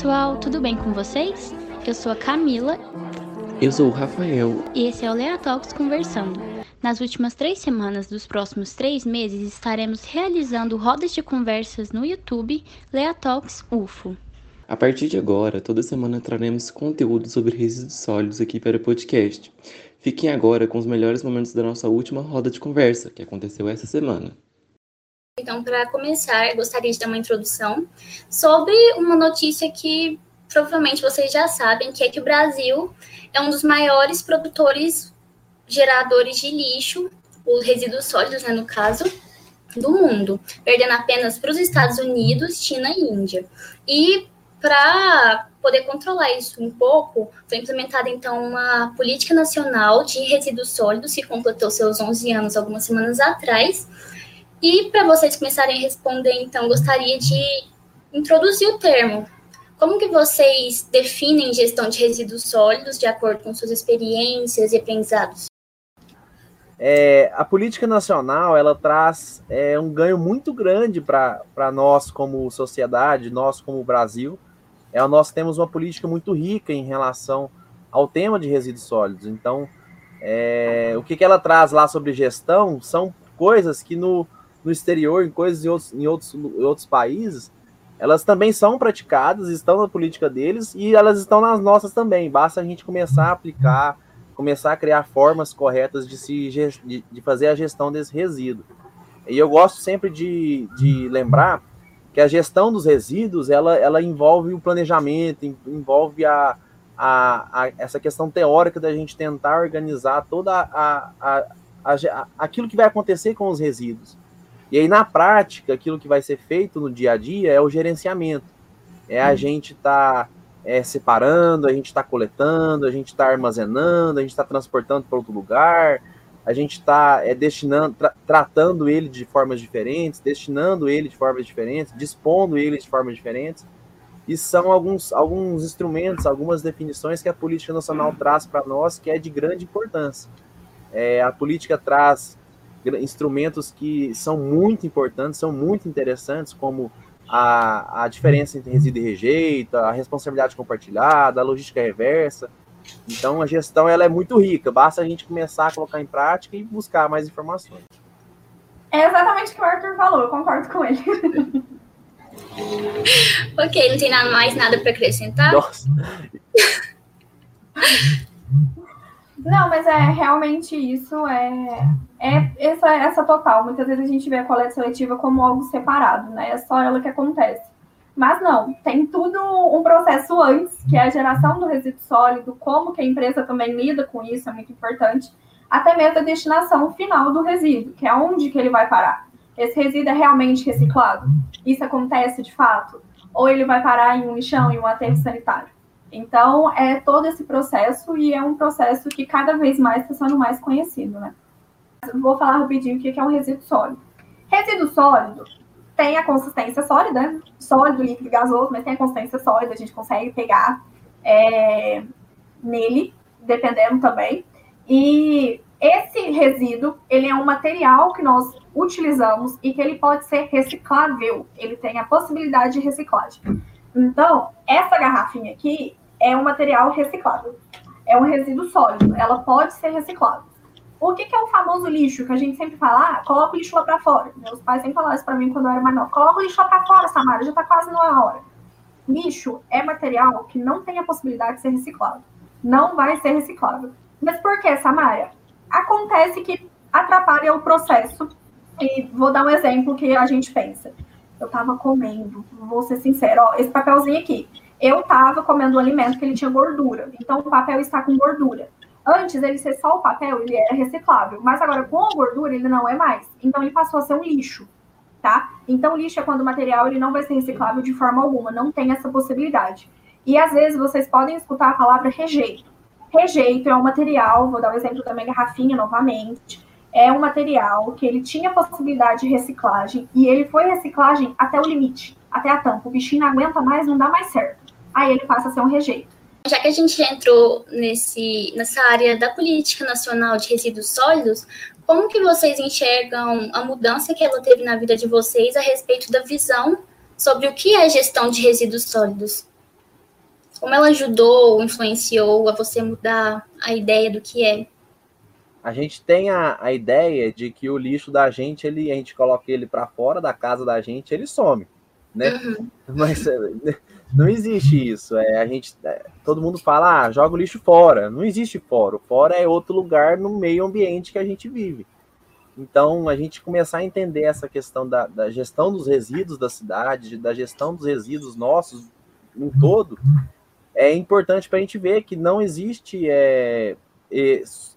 pessoal, tudo bem com vocês? Eu sou a Camila. Eu sou o Rafael. E esse é o Lea Talks Conversando. Nas últimas três semanas dos próximos três meses, estaremos realizando rodas de conversas no YouTube Lea Talks UFO. A partir de agora, toda semana traremos conteúdo sobre resíduos sólidos aqui para o podcast. Fiquem agora com os melhores momentos da nossa última roda de conversa, que aconteceu essa semana. Então, para começar, gostaria de dar uma introdução sobre uma notícia que provavelmente vocês já sabem, que é que o Brasil é um dos maiores produtores geradores de lixo, os resíduos sólidos, né, no caso, do mundo, perdendo apenas para os Estados Unidos, China e Índia. E para poder controlar isso um pouco, foi implementada então uma política nacional de resíduos sólidos que completou seus 11 anos algumas semanas atrás e para vocês começarem a responder, então, gostaria de introduzir o termo. Como que vocês definem gestão de resíduos sólidos de acordo com suas experiências e aprendizados? É, a política nacional ela traz é, um ganho muito grande para nós como sociedade, nós como Brasil. É, nós temos uma política muito rica em relação ao tema de resíduos sólidos. Então, é, o que, que ela traz lá sobre gestão são coisas que no, no exterior, em coisas em outros, em outros, em outros países, elas também são praticadas, estão na política deles e elas estão nas nossas também. Basta a gente começar a aplicar, começar a criar formas corretas de, se, de, de fazer a gestão desse resíduo. E eu gosto sempre de, de lembrar que a gestão dos resíduos ela, ela envolve o planejamento, envolve a, a, a, essa questão teórica da gente tentar organizar toda a, a, a, aquilo que vai acontecer com os resíduos. E aí, na prática, aquilo que vai ser feito no dia a dia é o gerenciamento. É a hum. gente tá é, separando, a gente está coletando, a gente está armazenando, a gente está transportando para outro lugar, a gente está é, destinando, tra tratando ele de formas diferentes, destinando ele de formas diferentes, dispondo ele de formas diferentes. E são alguns, alguns instrumentos, algumas definições que a política nacional traz para nós que é de grande importância. É, a política traz instrumentos que são muito importantes, são muito interessantes, como a, a diferença entre resíduo e rejeito, a responsabilidade compartilhada, a logística reversa. Então, a gestão ela é muito rica, basta a gente começar a colocar em prática e buscar mais informações. É exatamente o que o Arthur falou, eu concordo com ele. ok, não tem nada mais nada para acrescentar? Nossa. Não, mas é realmente isso, é, é essa, essa total. Muitas vezes a gente vê a coleta seletiva como algo separado, né? É só ela que acontece. Mas não, tem tudo um processo antes, que é a geração do resíduo sólido, como que a empresa também lida com isso, é muito importante, até mesmo a destinação final do resíduo, que é onde que ele vai parar. Esse resíduo é realmente reciclado? Isso acontece de fato? Ou ele vai parar em um lixão, em um aterro sanitário? Então, é todo esse processo e é um processo que cada vez mais está sendo mais conhecido, né? Vou falar rapidinho o que é um resíduo sólido. Resíduo sólido tem a consistência sólida, né? sólido, líquido, gasoso, mas tem a consistência sólida, a gente consegue pegar é, nele, dependendo também. E esse resíduo, ele é um material que nós utilizamos e que ele pode ser reciclável, ele tem a possibilidade de reciclagem. Então, essa garrafinha aqui, é um material reciclável. É um resíduo sólido, ela pode ser reciclada. O que, que, é o famoso lixo? Que a gente sempre fala, ah, coloca o lixo lá para fora. Meus pais sempre falaram isso para mim quando eu era nova. Coloca o lixo lá para fora, Samara, já está quase na hora. Lixo é material que não tem a possibilidade de ser reciclado. Não vai ser reciclado. Mas por que, Samara? Acontece que atrapalha o processo. E vou dar um exemplo que a gente pensa. Eu estava comendo, vou ser sincero, ó, esse papelzinho aqui eu estava comendo um alimento que ele tinha gordura. Então, o papel está com gordura. Antes, ele ser só o papel, ele era reciclável. Mas agora, com a gordura, ele não é mais. Então, ele passou a ser um lixo, tá? Então, lixo é quando o material ele não vai ser reciclável de forma alguma. Não tem essa possibilidade. E, às vezes, vocês podem escutar a palavra rejeito. Rejeito é um material, vou dar o um exemplo também, garrafinha, novamente. É um material que ele tinha possibilidade de reciclagem e ele foi reciclagem até o limite, até a tampa. O bichinho não aguenta mais, não dá mais certo aí ele passa a ser um rejeito. Já que a gente já entrou nesse, nessa área da política nacional de resíduos sólidos, como que vocês enxergam a mudança que ela teve na vida de vocês a respeito da visão sobre o que é gestão de resíduos sólidos? Como ela ajudou ou influenciou a você mudar a ideia do que é? A gente tem a, a ideia de que o lixo da gente, ele, a gente coloca ele para fora da casa da gente, ele some, né? Uhum. Mas não existe isso. É, a gente, é, todo mundo fala, ah, joga o lixo fora. Não existe fora. O fora é outro lugar no meio ambiente que a gente vive. Então, a gente começar a entender essa questão da, da gestão dos resíduos da cidade, da gestão dos resíduos nossos em todo, é importante para a gente ver que não existe é,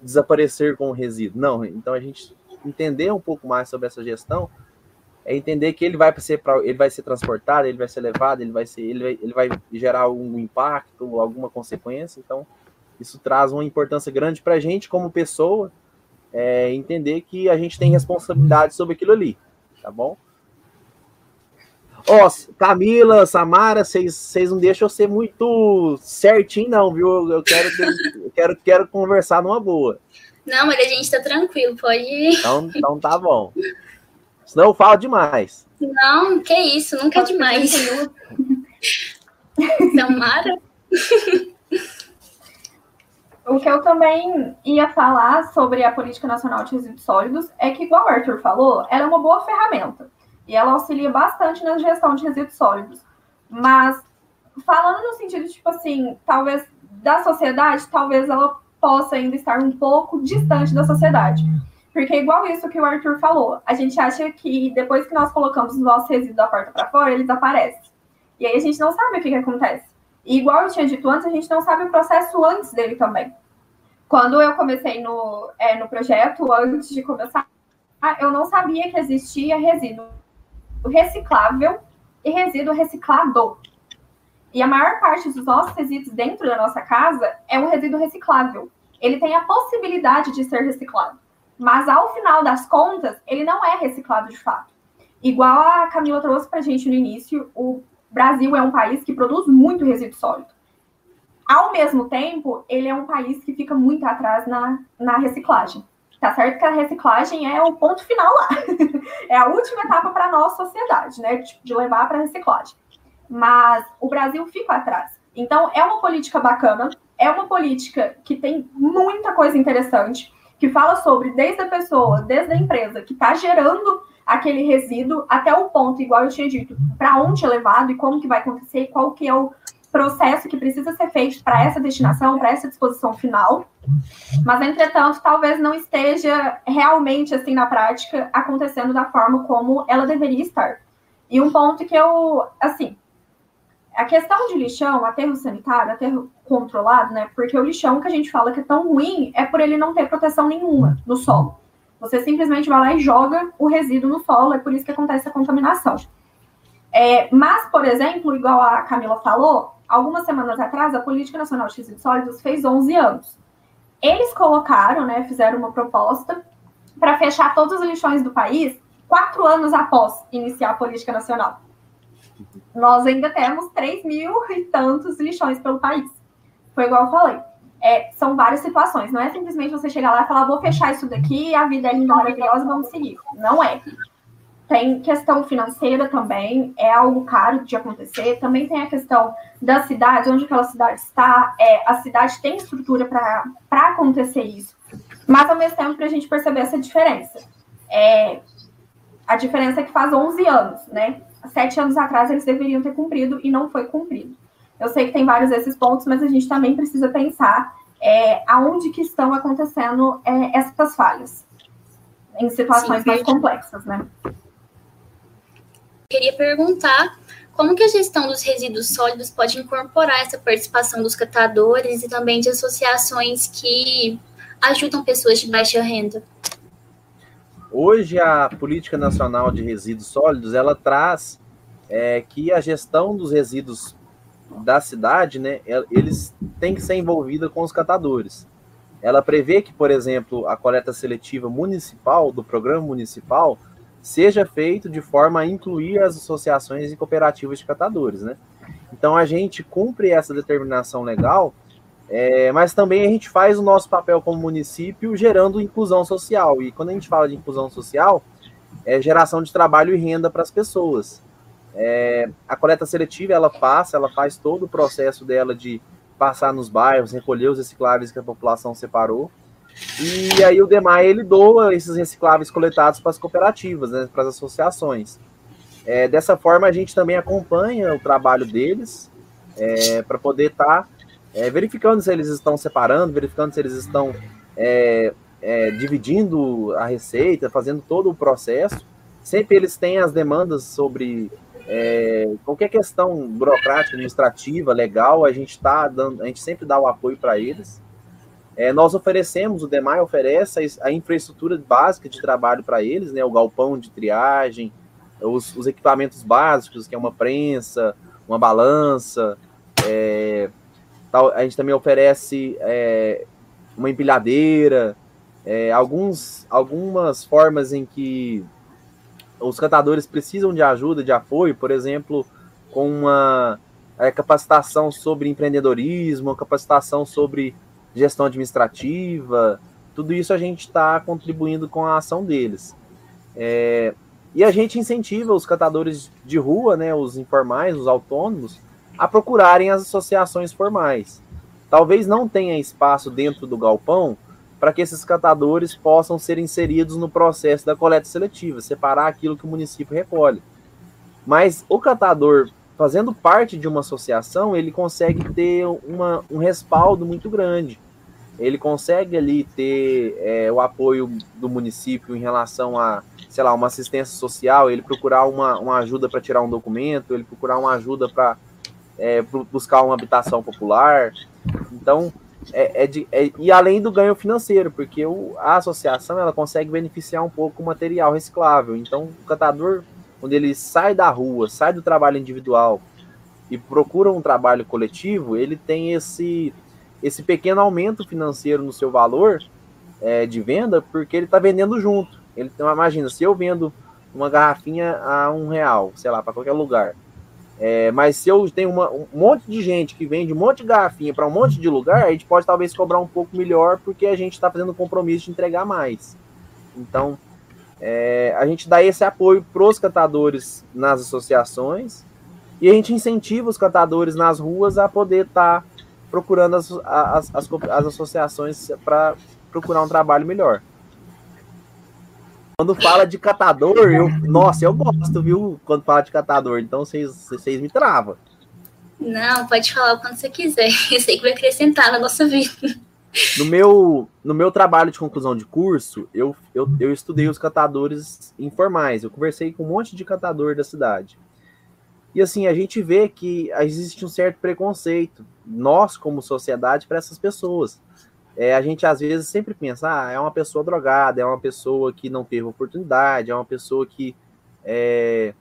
desaparecer com o resíduo. Não, então a gente entender um pouco mais sobre essa gestão é entender que ele vai ser ele vai ser transportado, ele vai ser levado, ele vai ser ele vai, ele vai gerar algum impacto, alguma consequência. Então isso traz uma importância grande para a gente como pessoa é, entender que a gente tem responsabilidade sobre aquilo ali, tá bom? Ó, oh, Camila, Samara, vocês não deixam eu ser muito certinho, não, viu? Eu quero, eu quero, quero conversar numa boa. Não, mas a gente tá tranquilo, pode ir. Então, então tá bom. Senão eu falo demais. Não, que isso, nunca é demais. Samara? O que eu também ia falar sobre a Política Nacional de Resíduos Sólidos é que, igual o Arthur falou, ela é uma boa ferramenta. E ela auxilia bastante na gestão de resíduos sólidos. Mas, falando no sentido, tipo assim, talvez da sociedade, talvez ela possa ainda estar um pouco distante da sociedade. Porque, igual isso que o Arthur falou, a gente acha que depois que nós colocamos os nossos resíduos da porta para fora, eles aparecem. E aí a gente não sabe o que, que acontece. E igual eu tinha dito antes, a gente não sabe o processo antes dele também. Quando eu comecei no, é, no projeto, antes de começar, eu não sabia que existia resíduo reciclável e resíduo reciclado. E a maior parte dos nossos resíduos dentro da nossa casa é um resíduo reciclável. Ele tem a possibilidade de ser reciclado. Mas ao final das contas, ele não é reciclado de fato. Igual a Camila trouxe para a gente no início, o Brasil é um país que produz muito resíduo sólido. Ao mesmo tempo, ele é um país que fica muito atrás na, na reciclagem. Tá certo que a reciclagem é o ponto final lá. é a última etapa para a nossa sociedade, né? De, de levar para a reciclagem. Mas o Brasil fica atrás. Então, é uma política bacana, é uma política que tem muita coisa interessante, que fala sobre desde a pessoa, desde a empresa que está gerando aquele resíduo até o ponto, igual eu tinha dito, para onde é levado e como que vai acontecer, qual que é o processo que precisa ser feito para essa destinação, para essa disposição final. Mas, entretanto, talvez não esteja realmente assim na prática acontecendo da forma como ela deveria estar. E um ponto que eu, assim, a questão de lixão, aterro sanitário, aterro controlado, né? Porque o lixão que a gente fala que é tão ruim é por ele não ter proteção nenhuma no solo. Você simplesmente vai lá e joga o resíduo no solo, é por isso que acontece a contaminação. É, mas, por exemplo, igual a Camila falou, algumas semanas atrás, a Política Nacional de Resíduos Sólidos fez 11 anos. Eles colocaram, né, fizeram uma proposta para fechar todos os lixões do país quatro anos após iniciar a política nacional. Nós ainda temos 3 mil e tantos lixões pelo país. Foi igual eu falei. É, são várias situações. Não é simplesmente você chegar lá e falar, vou fechar isso daqui, a vida é linda, maravilhosa, vamos seguir. Não é. Tem questão financeira também, é algo caro de acontecer. Também tem a questão da cidade, onde aquela cidade está. É, a cidade tem estrutura para acontecer isso. Mas, ao mesmo tempo, para a gente perceber essa diferença. É, a diferença é que faz 11 anos, né? Sete anos atrás eles deveriam ter cumprido e não foi cumprido. Eu sei que tem vários desses pontos, mas a gente também precisa pensar é, aonde que estão acontecendo é, essas falhas em situações Sim, mais complexas, né? queria perguntar como que a gestão dos resíduos sólidos pode incorporar essa participação dos catadores e também de associações que ajudam pessoas de baixa renda? Hoje a política nacional de resíduos sólidos ela traz é, que a gestão dos resíduos da cidade, né, eles têm que ser envolvida com os catadores. Ela prevê que, por exemplo, a coleta seletiva municipal do programa municipal seja feito de forma a incluir as associações e cooperativas de catadores, né? Então a gente cumpre essa determinação legal, é, mas também a gente faz o nosso papel como município gerando inclusão social. E quando a gente fala de inclusão social, é geração de trabalho e renda para as pessoas. É, a coleta seletiva, ela passa, ela faz todo o processo dela de passar nos bairros, recolher os recicláveis que a população separou. E aí o DEMAI, ele doa esses recicláveis coletados para as cooperativas, né, para as associações. É, dessa forma, a gente também acompanha o trabalho deles é, para poder estar tá, é, verificando se eles estão separando, verificando se eles estão é, é, dividindo a receita, fazendo todo o processo. Sempre eles têm as demandas sobre é, qualquer questão burocrática, administrativa, legal, a gente tá dando, a gente sempre dá o apoio para eles. É, nós oferecemos, o DEMAI oferece a, infraestrutura básica de trabalho para eles, né, o galpão de triagem, os, os, equipamentos básicos, que é uma prensa, uma balança, é, a gente também oferece é, uma empilhadeira, é, alguns, algumas formas em que os cantadores precisam de ajuda, de apoio, por exemplo, com uma é, capacitação sobre empreendedorismo, capacitação sobre gestão administrativa, tudo isso a gente está contribuindo com a ação deles. É, e a gente incentiva os catadores de rua, né, os informais, os autônomos, a procurarem as associações formais. Talvez não tenha espaço dentro do galpão para que esses catadores possam ser inseridos no processo da coleta seletiva, separar aquilo que o município recolhe. Mas o catador, fazendo parte de uma associação, ele consegue ter uma, um respaldo muito grande. Ele consegue ali ter é, o apoio do município em relação a, sei lá, uma assistência social, ele procurar uma, uma ajuda para tirar um documento, ele procurar uma ajuda para é, buscar uma habitação popular. Então, é, é, de, é, e além do ganho financeiro, porque o, a associação ela consegue beneficiar um pouco o material reciclável. Então, o catador, quando ele sai da rua, sai do trabalho individual e procura um trabalho coletivo, ele tem esse, esse pequeno aumento financeiro no seu valor é, de venda, porque ele está vendendo junto. Ele, então, imagina, se eu vendo uma garrafinha a um real, sei lá, para qualquer lugar, é, mas se eu tenho uma, um monte de gente que vende um monte de garrafinha para um monte de lugar, a gente pode talvez cobrar um pouco melhor porque a gente está fazendo compromisso de entregar mais. Então, é, a gente dá esse apoio para os catadores nas associações e a gente incentiva os catadores nas ruas a poder estar tá procurando as, as, as, as associações para procurar um trabalho melhor. Quando fala de catador, eu, nossa, eu gosto, viu? Quando fala de catador, então vocês, me travam. Não, pode falar quando você quiser. Eu sei que vai acrescentar na nossa vida. No meu, no meu trabalho de conclusão de curso, eu, eu, eu estudei os catadores informais. Eu conversei com um monte de catador da cidade. E assim, a gente vê que existe um certo preconceito, nós como sociedade, para essas pessoas é, a gente às vezes sempre pensa, ah, é uma pessoa drogada, é uma pessoa que não teve oportunidade, é uma pessoa que, é,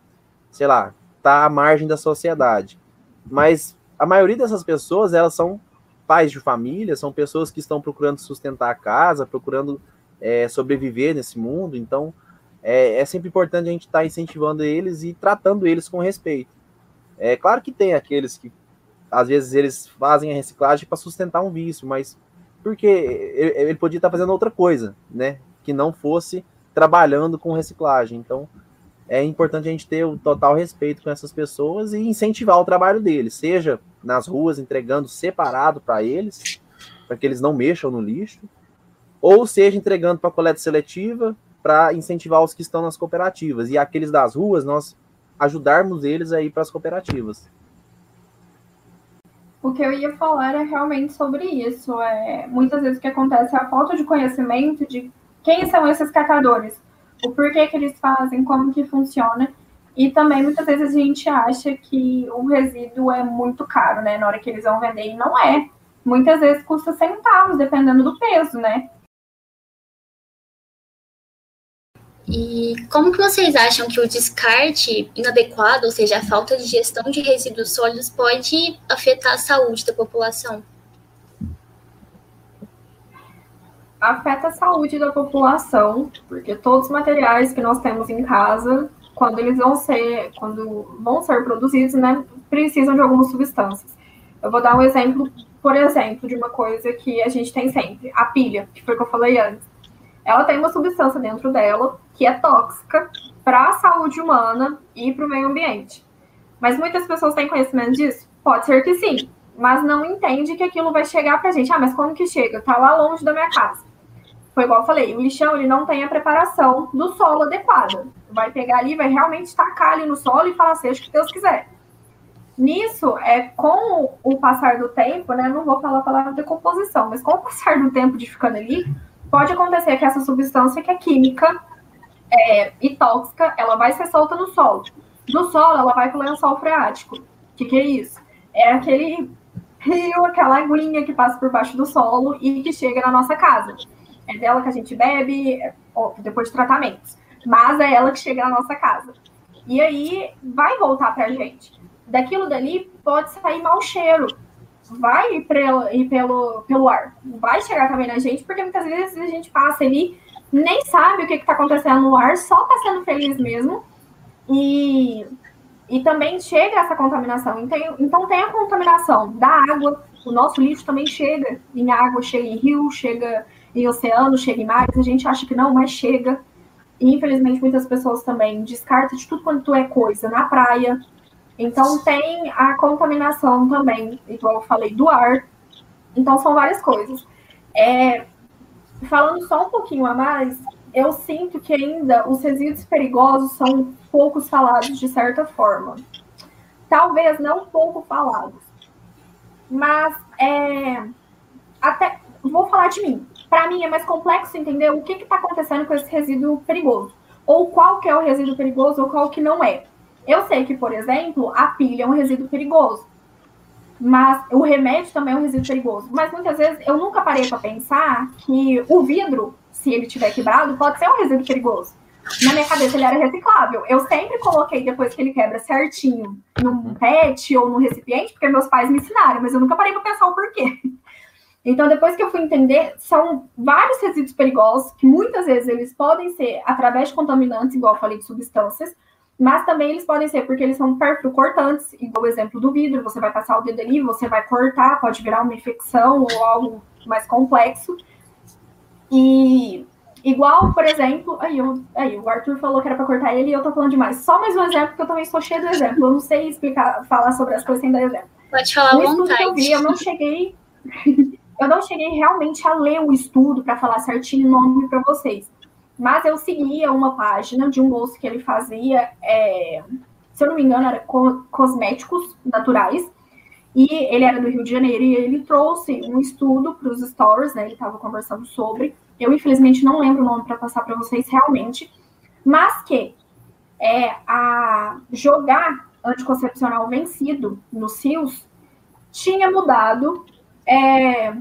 sei lá, está à margem da sociedade. Mas a maioria dessas pessoas, elas são pais de família, são pessoas que estão procurando sustentar a casa, procurando é, sobreviver nesse mundo. Então, é, é sempre importante a gente estar tá incentivando eles e tratando eles com respeito. É claro que tem aqueles que, às vezes, eles fazem a reciclagem para sustentar um vício, mas porque ele podia estar fazendo outra coisa, né? Que não fosse trabalhando com reciclagem. Então, é importante a gente ter o total respeito com essas pessoas e incentivar o trabalho deles, seja nas ruas entregando separado para eles, para que eles não mexam no lixo, ou seja entregando para coleta seletiva para incentivar os que estão nas cooperativas e aqueles das ruas nós ajudarmos eles a ir para as cooperativas. O que eu ia falar é realmente sobre isso. É, muitas vezes o que acontece é a falta de conhecimento de quem são esses catadores, o porquê que eles fazem, como que funciona. E também muitas vezes a gente acha que o resíduo é muito caro, né? Na hora que eles vão vender, e não é. Muitas vezes custa centavos, dependendo do peso, né? E como que vocês acham que o descarte inadequado, ou seja, a falta de gestão de resíduos sólidos, pode afetar a saúde da população? Afeta a saúde da população, porque todos os materiais que nós temos em casa, quando eles vão ser, quando vão ser produzidos, né, precisam de algumas substâncias. Eu vou dar um exemplo, por exemplo, de uma coisa que a gente tem sempre, a pilha, que foi o que eu falei antes ela tem uma substância dentro dela que é tóxica para a saúde humana e para o meio ambiente. Mas muitas pessoas têm conhecimento disso? Pode ser que sim, mas não entende que aquilo vai chegar para a gente. Ah, mas como que chega? Está lá longe da minha casa. Foi igual eu falei, o lixão ele não tem a preparação do solo adequada. Vai pegar ali, vai realmente tacar ali no solo e falar, seja o que Deus quiser. Nisso, é com o passar do tempo, né? Não vou falar a palavra decomposição, mas com o passar do tempo de ficando ali, pode acontecer que essa substância que é química é, e tóxica, ela vai ser solta no solo. Do solo, ela vai para o lençol freático. O que, que é isso? É aquele rio, aquela aguinha que passa por baixo do solo e que chega na nossa casa. É dela que a gente bebe, depois de tratamentos. Mas é ela que chega na nossa casa. E aí vai voltar para a gente. Daquilo dali pode sair mau cheiro. Vai ir, pra, ir pelo, pelo ar. Vai chegar também na gente, porque muitas vezes a gente passa ali, nem sabe o que está acontecendo no ar, só está sendo feliz mesmo. E, e também chega essa contaminação. Então, então tem a contaminação da água. O nosso lixo também chega em água, chega em rio, chega em oceano, chega em mares, a gente acha que não, mas chega. E, infelizmente, muitas pessoas também descartam de tudo quanto é coisa na praia. Então, tem a contaminação também, igual eu falei, do ar. Então, são várias coisas. É, falando só um pouquinho a mais, eu sinto que ainda os resíduos perigosos são poucos falados, de certa forma. Talvez não pouco falados. Mas, é, até, vou falar de mim para mim é mais complexo entender o que está acontecendo com esse resíduo perigoso. Ou qual que é o resíduo perigoso ou qual que não é. Eu sei que, por exemplo, a pilha é um resíduo perigoso. Mas o remédio também é um resíduo perigoso. Mas muitas vezes eu nunca parei para pensar que o vidro, se ele tiver quebrado, pode ser um resíduo perigoso. Na minha cabeça ele era reciclável. Eu sempre coloquei depois que ele quebra certinho num PET ou num recipiente, porque meus pais me ensinaram, mas eu nunca parei para pensar o porquê. Então, depois que eu fui entender, são vários resíduos perigosos, que muitas vezes eles podem ser através de contaminantes, igual eu falei, de substâncias, mas também eles podem ser porque eles são cortantes, igual o exemplo do vidro, você vai passar o dedo ali, você vai cortar, pode virar uma infecção ou algo mais complexo. E igual, por exemplo, aí, eu, aí o Arthur falou que era para cortar ele e eu tô falando demais. Só mais um exemplo, porque eu também sou cheia de exemplo. Eu não sei explicar, falar sobre as coisas sem dar exemplo. Pode falar no estudo que eu vi, eu não cheguei eu não cheguei realmente a ler o estudo para falar certinho o nome para vocês. Mas eu seguia uma página de um moço que ele fazia, é, se eu não me engano, era co cosméticos naturais. E ele era do Rio de Janeiro e ele trouxe um estudo para os stories, né? Ele estava conversando sobre. Eu, infelizmente, não lembro o nome para passar para vocês realmente. Mas que é, a jogar anticoncepcional vencido nos CIOs tinha mudado é,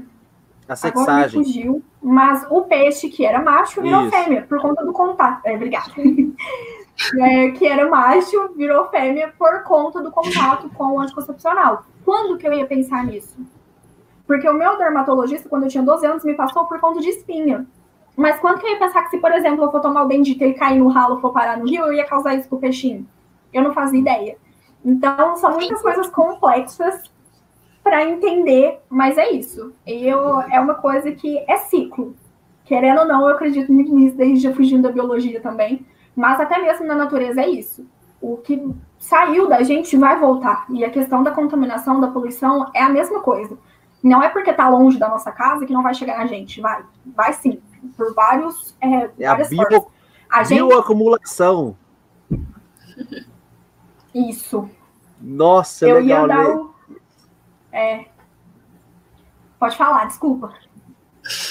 a sexagem. fugiu, mas o peixe que era macho virou Isso. fêmea por conta do contato. É, obrigada. é, que era macho virou fêmea por conta do contato com o anticoncepcional. Quando que eu ia pensar nisso? Porque o meu dermatologista, quando eu tinha 12 anos, me passou por conta de espinha. Mas quando que eu ia pensar que se, por exemplo, eu for tomar o bendito e ele cair no ralo for parar no rio, eu ia causar isso pro peixinho? Eu não fazia ideia. Então, são muitas coisas complexas para entender, mas é isso. Eu, é uma coisa que é ciclo. Querendo ou não, eu acredito muito nisso, desde já fugindo da biologia também. Mas até mesmo na natureza é isso. O que saiu da gente vai voltar. E a questão da contaminação, da poluição é a mesma coisa. Não é porque está longe da nossa casa que não vai chegar a gente. Vai, vai sim. Por vários. É, é a, bio, a gente... bioacumulação. Isso. Nossa, eu legal. Ia dar o é. Pode falar, desculpa.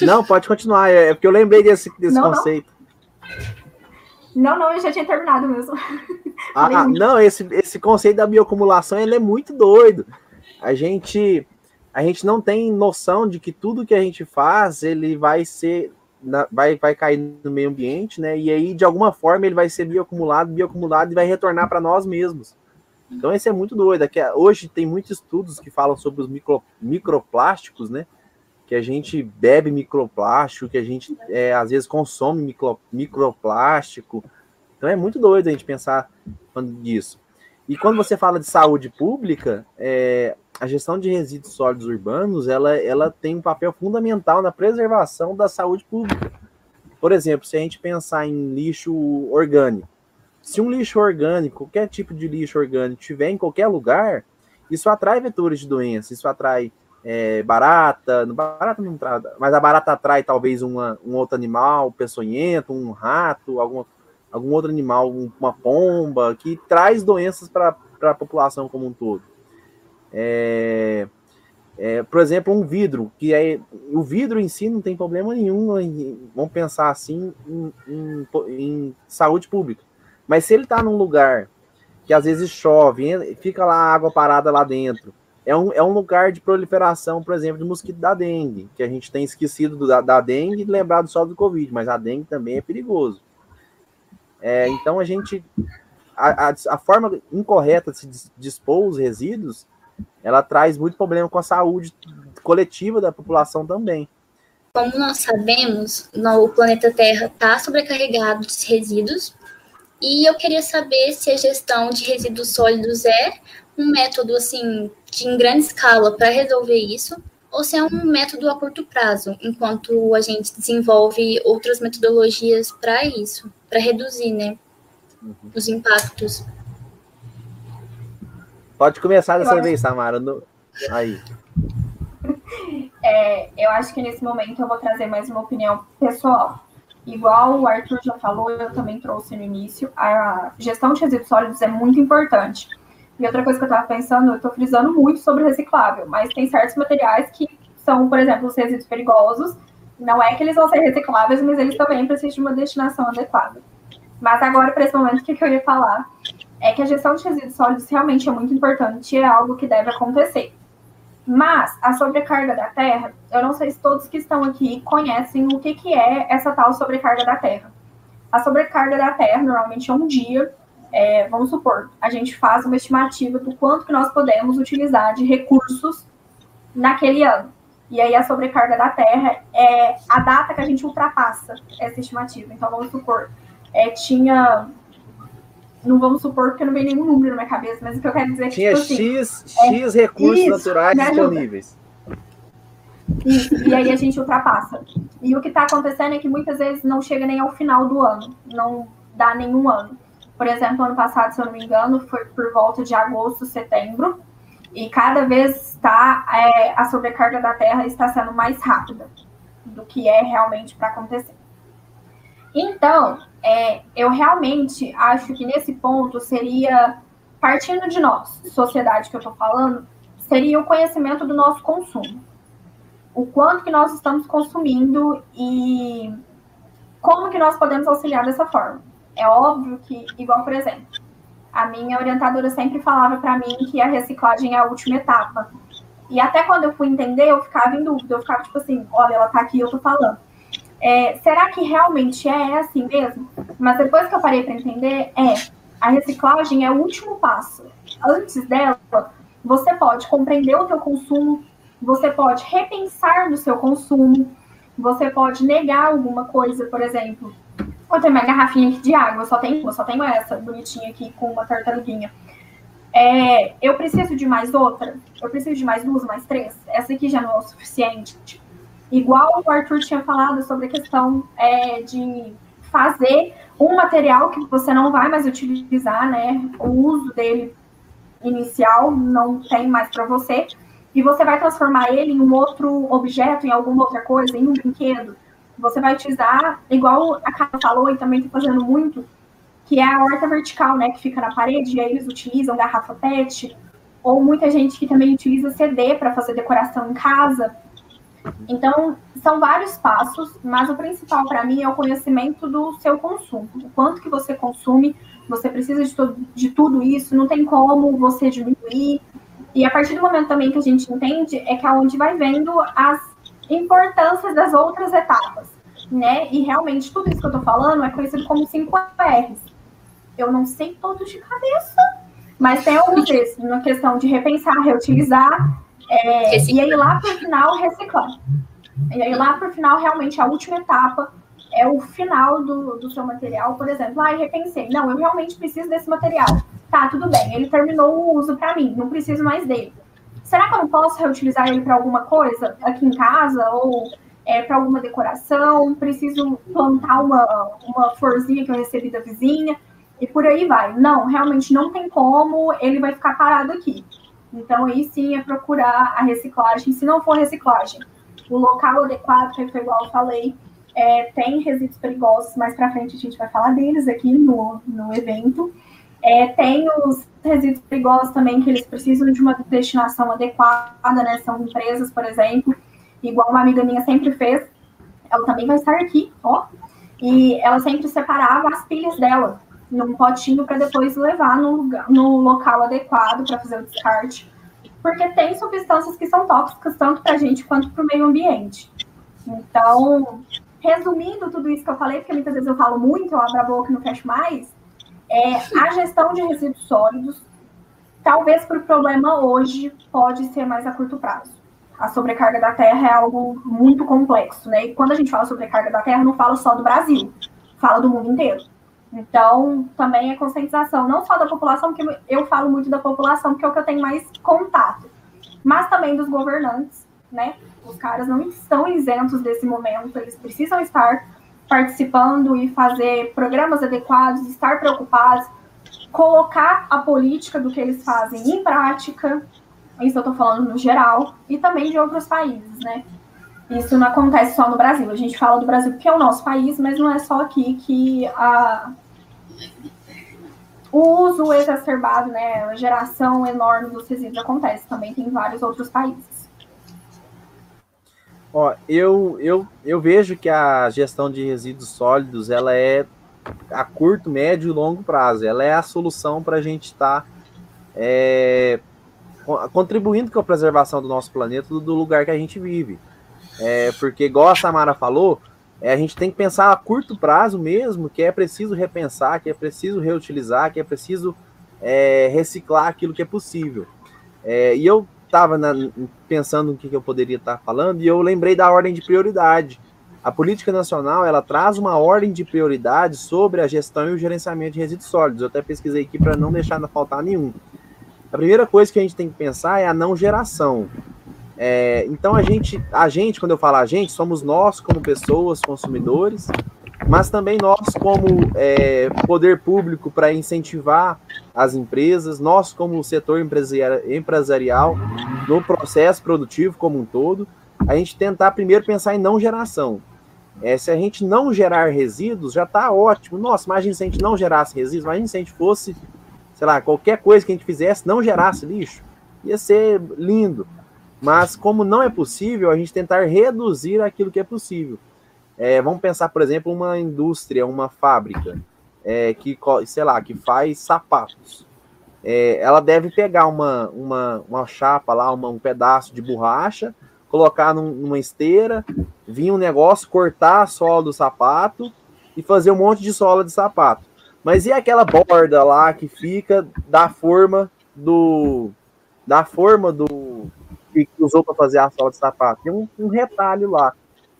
Não, pode continuar. É, é porque eu lembrei desse, desse não, conceito. Não. não, não, eu já tinha terminado mesmo. Ah, não, esse, esse conceito da bioacumulação ele é muito doido. A gente, a gente não tem noção de que tudo que a gente faz ele vai ser vai, vai cair no meio ambiente, né? E aí, de alguma forma, ele vai ser bioacumulado, bioacumulado e vai retornar para nós mesmos. Então, esse é muito doido. Aqui, hoje tem muitos estudos que falam sobre os micro, microplásticos, né? Que a gente bebe microplástico, que a gente é, às vezes consome micro, microplástico. Então, é muito doido a gente pensar disso. E quando você fala de saúde pública, é, a gestão de resíduos sólidos urbanos, ela, ela tem um papel fundamental na preservação da saúde pública. Por exemplo, se a gente pensar em lixo orgânico, se um lixo orgânico, qualquer tipo de lixo orgânico tiver em qualquer lugar, isso atrai vetores de doença, isso atrai é, barata, barata não traz, mas a barata atrai talvez uma, um outro animal peçonhento, um rato, alguma, algum outro animal, uma pomba, que traz doenças para a população como um todo. É, é, por exemplo, um vidro, que é o vidro em si não tem problema nenhum, vamos pensar assim, em, em, em saúde pública. Mas se ele está num lugar que às vezes chove, fica lá água parada lá dentro, é um, é um lugar de proliferação, por exemplo, de mosquito da dengue, que a gente tem esquecido do, da, da dengue e lembrado só do Covid, mas a dengue também é perigoso. É, então a gente. A, a, a, forma incorreta de se dispor os resíduos, ela traz muito problema com a saúde coletiva da população também. Como nós sabemos, o planeta Terra está sobrecarregado de resíduos, e eu queria saber se a gestão de resíduos sólidos é um método assim de em grande escala para resolver isso, ou se é um método a curto prazo, enquanto a gente desenvolve outras metodologias para isso, para reduzir, né, uhum. os impactos. Pode começar dessa eu vez. Samara. No... Aí. É, eu acho que nesse momento eu vou trazer mais uma opinião pessoal. Igual o Arthur já falou, eu também trouxe no início, a gestão de resíduos sólidos é muito importante. E outra coisa que eu estava pensando, eu estou frisando muito sobre reciclável, mas tem certos materiais que são, por exemplo, os resíduos perigosos. Não é que eles vão ser recicláveis, mas eles também precisam de uma destinação adequada. Mas agora, para esse momento, o que, que eu ia falar é que a gestão de resíduos sólidos realmente é muito importante e é algo que deve acontecer. Mas a sobrecarga da terra, eu não sei se todos que estão aqui conhecem o que, que é essa tal sobrecarga da terra. A sobrecarga da terra normalmente é um dia é, vamos supor, a gente faz uma estimativa do quanto que nós podemos utilizar de recursos naquele ano. E aí a sobrecarga da Terra é a data que a gente ultrapassa essa estimativa. Então, vamos supor, é, tinha. Não vamos supor porque não vem nenhum número na minha cabeça, mas o que eu quero dizer é que. Tinha tipo, X, assim, X é, recursos isso, naturais disponíveis. Isso, e aí a gente ultrapassa. E o que está acontecendo é que muitas vezes não chega nem ao final do ano, não dá nenhum ano. Por exemplo, ano passado, se eu não me engano, foi por volta de agosto, setembro, e cada vez está é, a sobrecarga da Terra está sendo mais rápida do que é realmente para acontecer. Então, é, eu realmente acho que nesse ponto seria, partindo de nós, sociedade que eu estou falando, seria o conhecimento do nosso consumo. O quanto que nós estamos consumindo e como que nós podemos auxiliar dessa forma. É óbvio que, igual, por exemplo, a minha orientadora sempre falava para mim que a reciclagem é a última etapa. E até quando eu fui entender, eu ficava em dúvida. Eu ficava tipo assim: olha, ela tá aqui, eu tô falando. É, será que realmente é assim mesmo? Mas depois que eu parei para entender, é. A reciclagem é o último passo. Antes dela, você pode compreender o seu consumo, você pode repensar no seu consumo, você pode negar alguma coisa, por exemplo. Eu tenho minha garrafinha aqui de água, só tenho, só tenho essa bonitinha aqui com uma tartaruguinha. É, eu preciso de mais outra? Eu preciso de mais duas, mais três? Essa aqui já não é o suficiente. Igual o Arthur tinha falado sobre a questão é, de fazer um material que você não vai mais utilizar, né? O uso dele inicial não tem mais para você, e você vai transformar ele em um outro objeto, em alguma outra coisa, em um brinquedo você vai utilizar, igual a Carla falou e também está fazendo muito, que é a horta vertical, né, que fica na parede, e aí eles utilizam garrafa PET, ou muita gente que também utiliza CD para fazer decoração em casa. Então, são vários passos, mas o principal para mim é o conhecimento do seu consumo. O quanto que você consome, você precisa de, de tudo isso, não tem como você diminuir. E a partir do momento também que a gente entende, é que é onde vai vendo as importâncias das outras etapas, né? E realmente tudo isso que eu tô falando é conhecido como 5 R's. Eu não sei todos de cabeça, mas tem alguns desses, na questão de repensar, reutilizar, é, e aí lá para o final reciclar. E aí lá para o final, realmente, a última etapa é o final do, do seu material, por exemplo. Ah, repensei. Não, eu realmente preciso desse material. Tá, tudo bem. Ele terminou o uso para mim, não preciso mais dele será que eu não posso reutilizar ele para alguma coisa aqui em casa ou é, para alguma decoração? Preciso plantar uma, uma florzinha que eu recebi da vizinha? e por aí vai. Não, realmente não tem como, ele vai ficar parado aqui. Então, aí sim é procurar a reciclagem. Se não for reciclagem, o local adequado, que foi igual eu falei, é, tem resíduos perigosos, mais para frente a gente vai falar deles aqui no, no evento. É, tem os resíduos perigosos também, que eles precisam de uma destinação adequada, né? São empresas, por exemplo, igual uma amiga minha sempre fez, ela também vai estar aqui, ó. E ela sempre separava as pilhas dela num potinho para depois levar no, lugar, no local adequado para fazer o descarte. Porque tem substâncias que são tóxicas tanto para a gente quanto para o meio ambiente. Então, resumindo tudo isso que eu falei, porque muitas vezes eu falo muito, eu abro a boca e não fecho mais, é, a gestão de resíduos sólidos, talvez para o problema hoje, pode ser mais a curto prazo. A sobrecarga da terra é algo muito complexo, né? E quando a gente fala sobrecarga da terra, não fala só do Brasil, fala do mundo inteiro. Então, também é conscientização, não só da população, porque eu falo muito da população, porque é o que eu tenho mais contato, mas também dos governantes, né? Os caras não estão isentos desse momento, eles precisam estar participando e fazer programas adequados, estar preocupados, colocar a política do que eles fazem em prática. Isso eu estou falando no geral, e também de outros países, né? Isso não acontece só no Brasil. A gente fala do Brasil porque é o nosso país, mas não é só aqui que a, o uso exacerbado, né, a geração enorme dos resíduos acontece. Também tem vários outros países. Ó, eu, eu, eu vejo que a gestão de resíduos sólidos ela é a curto, médio e longo prazo. Ela é a solução para a gente estar tá, é, contribuindo com a preservação do nosso planeta, do lugar que a gente vive. É, porque, igual a Samara falou, é, a gente tem que pensar a curto prazo mesmo, que é preciso repensar, que é preciso reutilizar, que é preciso é, reciclar aquilo que é possível. É, e eu estava pensando no que, que eu poderia estar tá falando e eu lembrei da ordem de prioridade. A política nacional ela traz uma ordem de prioridade sobre a gestão e o gerenciamento de resíduos sólidos. Eu até pesquisei aqui para não deixar faltar nenhum. A primeira coisa que a gente tem que pensar é a não geração. É, então a gente, a gente, quando eu falo a gente, somos nós como pessoas, consumidores, mas também nós como é, poder público para incentivar as empresas, nós como setor empresarial no processo produtivo como um todo, a gente tentar primeiro pensar em não geração. É, se a gente não gerar resíduos, já está ótimo. Nossa, imagina se a gente não gerasse resíduos, imagina se a gente fosse, sei lá, qualquer coisa que a gente fizesse, não gerasse lixo. Ia ser lindo. Mas como não é possível, a gente tentar reduzir aquilo que é possível. É, vamos pensar, por exemplo, uma indústria, uma fábrica é, que, sei lá, que faz sapatos. É, ela deve pegar uma, uma, uma chapa lá, uma, um pedaço de borracha, colocar num, numa esteira, vir um negócio, cortar a sola do sapato e fazer um monte de sola de sapato. Mas e aquela borda lá que fica da forma do da forma do que usou para fazer a sola de sapato. Tem um, um, retalho lá.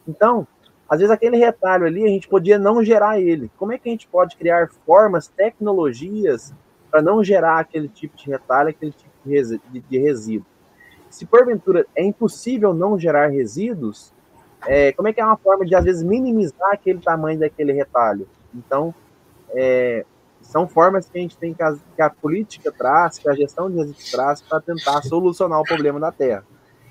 Então, às vezes aquele retalho ali a gente podia não gerar ele. Como é que a gente pode criar formas, tecnologias para não gerar aquele tipo de retalho, aquele tipo de, de resíduo? Se porventura é impossível não gerar resíduos, é, como é que é uma forma de às vezes minimizar aquele tamanho daquele retalho? Então, é, são formas que a gente tem que a, que a política traz, que a gestão de resíduos traz para tentar solucionar o problema da terra.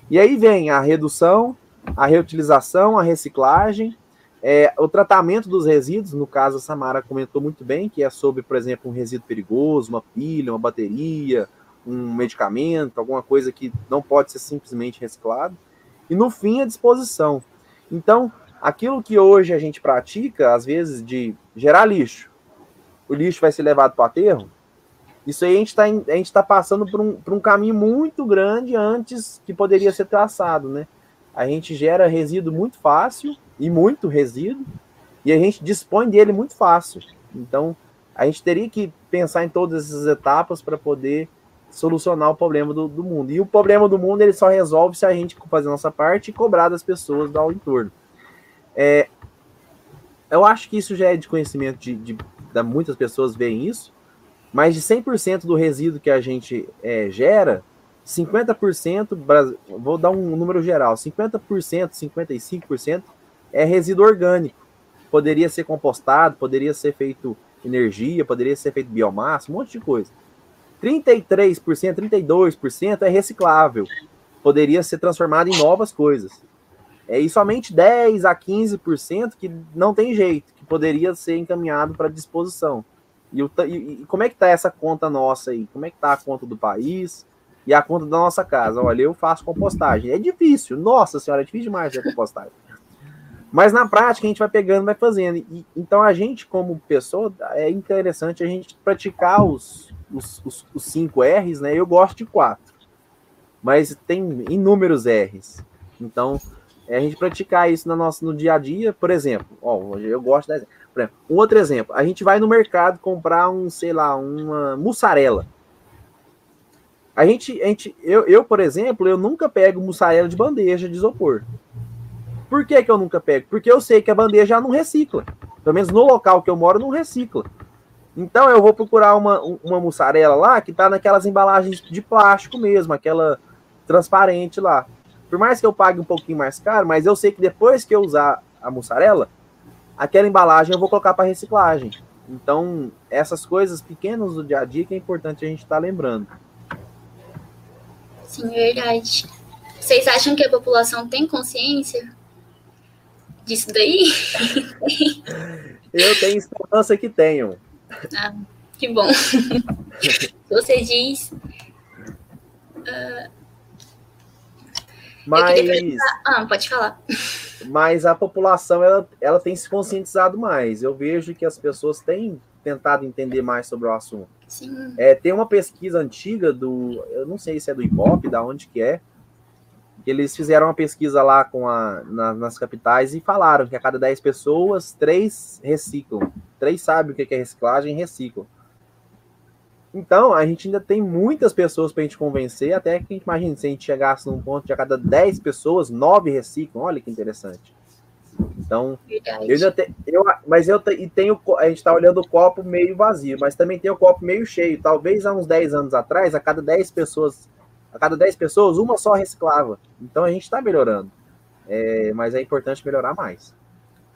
E aí vem a redução, a reutilização, a reciclagem, é, o tratamento dos resíduos, no caso a Samara comentou muito bem, que é sobre, por exemplo, um resíduo perigoso, uma pilha, uma bateria, um medicamento, alguma coisa que não pode ser simplesmente reciclado. E no fim, a disposição. Então, aquilo que hoje a gente pratica, às vezes, de gerar lixo, o lixo vai ser levado para o aterro, isso aí a gente está tá passando por um, por um caminho muito grande antes que poderia ser traçado, né? A gente gera resíduo muito fácil e muito resíduo, e a gente dispõe dele muito fácil. Então, a gente teria que pensar em todas essas etapas para poder solucionar o problema do, do, mundo. E o problema do mundo ele só resolve se a gente fazer a nossa parte e cobrar das pessoas do entorno. É, eu acho que isso já é de conhecimento de, de muitas pessoas veem isso, mas de 100% do resíduo que a gente é, gera, 50%, vou dar um número geral, 50%, 55% é resíduo orgânico. Poderia ser compostado, poderia ser feito energia, poderia ser feito biomassa, um monte de coisa. 33%, 32% é reciclável. Poderia ser transformado em novas coisas. É, e somente 10 a 15% que não tem jeito, que poderia ser encaminhado para disposição. E, o, e, e, como é que está essa conta nossa aí? Como é que está a conta do país e a conta da nossa casa? Olha, eu faço compostagem. É difícil, nossa senhora, é difícil demais fazer compostagem. Mas na prática a gente vai pegando, vai fazendo. E, então a gente, como pessoa, é interessante a gente praticar os, os, os, os cinco R's, né? Eu gosto de quatro. Mas tem inúmeros R's. Então, é a gente praticar isso no nosso no dia a dia, por exemplo, ó, eu gosto da exemplo, um outro exemplo, a gente vai no mercado comprar um, sei lá, uma mussarela. A gente, a gente eu, eu, por exemplo, eu nunca pego mussarela de bandeja de isopor. Por que, que eu nunca pego? Porque eu sei que a bandeja não recicla. Pelo menos no local que eu moro, não recicla. Então eu vou procurar uma, uma mussarela lá que tá naquelas embalagens de plástico mesmo, aquela transparente lá. Por mais que eu pague um pouquinho mais caro, mas eu sei que depois que eu usar a mussarela, aquela embalagem eu vou colocar para reciclagem. Então, essas coisas pequenas do dia a dia que é importante a gente estar tá lembrando. Sim, verdade. Vocês acham que a população tem consciência disso daí? eu tenho esperança que tenham. Ah, que bom. Você diz. Uh, mas. Ah, pode falar. Mas a população ela, ela tem se conscientizado mais. Eu vejo que as pessoas têm tentado entender mais sobre o assunto. Sim. É, tem uma pesquisa antiga do. Eu não sei se é do IBOP, da onde que é. Que eles fizeram uma pesquisa lá com a, na, nas capitais e falaram que a cada 10 pessoas, três reciclam. Três sabem o que é reciclagem e reciclam. Então, a gente ainda tem muitas pessoas para a gente convencer, até que a gente imagina se a gente chegasse num ponto de a cada 10 pessoas, 9 reciclam. Olha que interessante. Então, eu eu, mas eu e tenho, a gente está olhando o copo meio vazio, mas também tem o copo meio cheio. Talvez há uns 10 anos atrás, a cada 10 pessoas, a cada 10 pessoas, uma só reciclava. Então a gente está melhorando. É, mas é importante melhorar mais.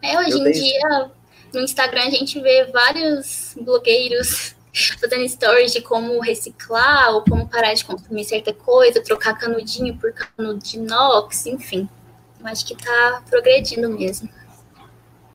É, hoje eu em tenho... dia, no Instagram, a gente vê vários blogueiros fazendo stories de como reciclar ou como parar de consumir certa coisa, trocar canudinho por canudo de inox, enfim. Eu acho que está progredindo mesmo.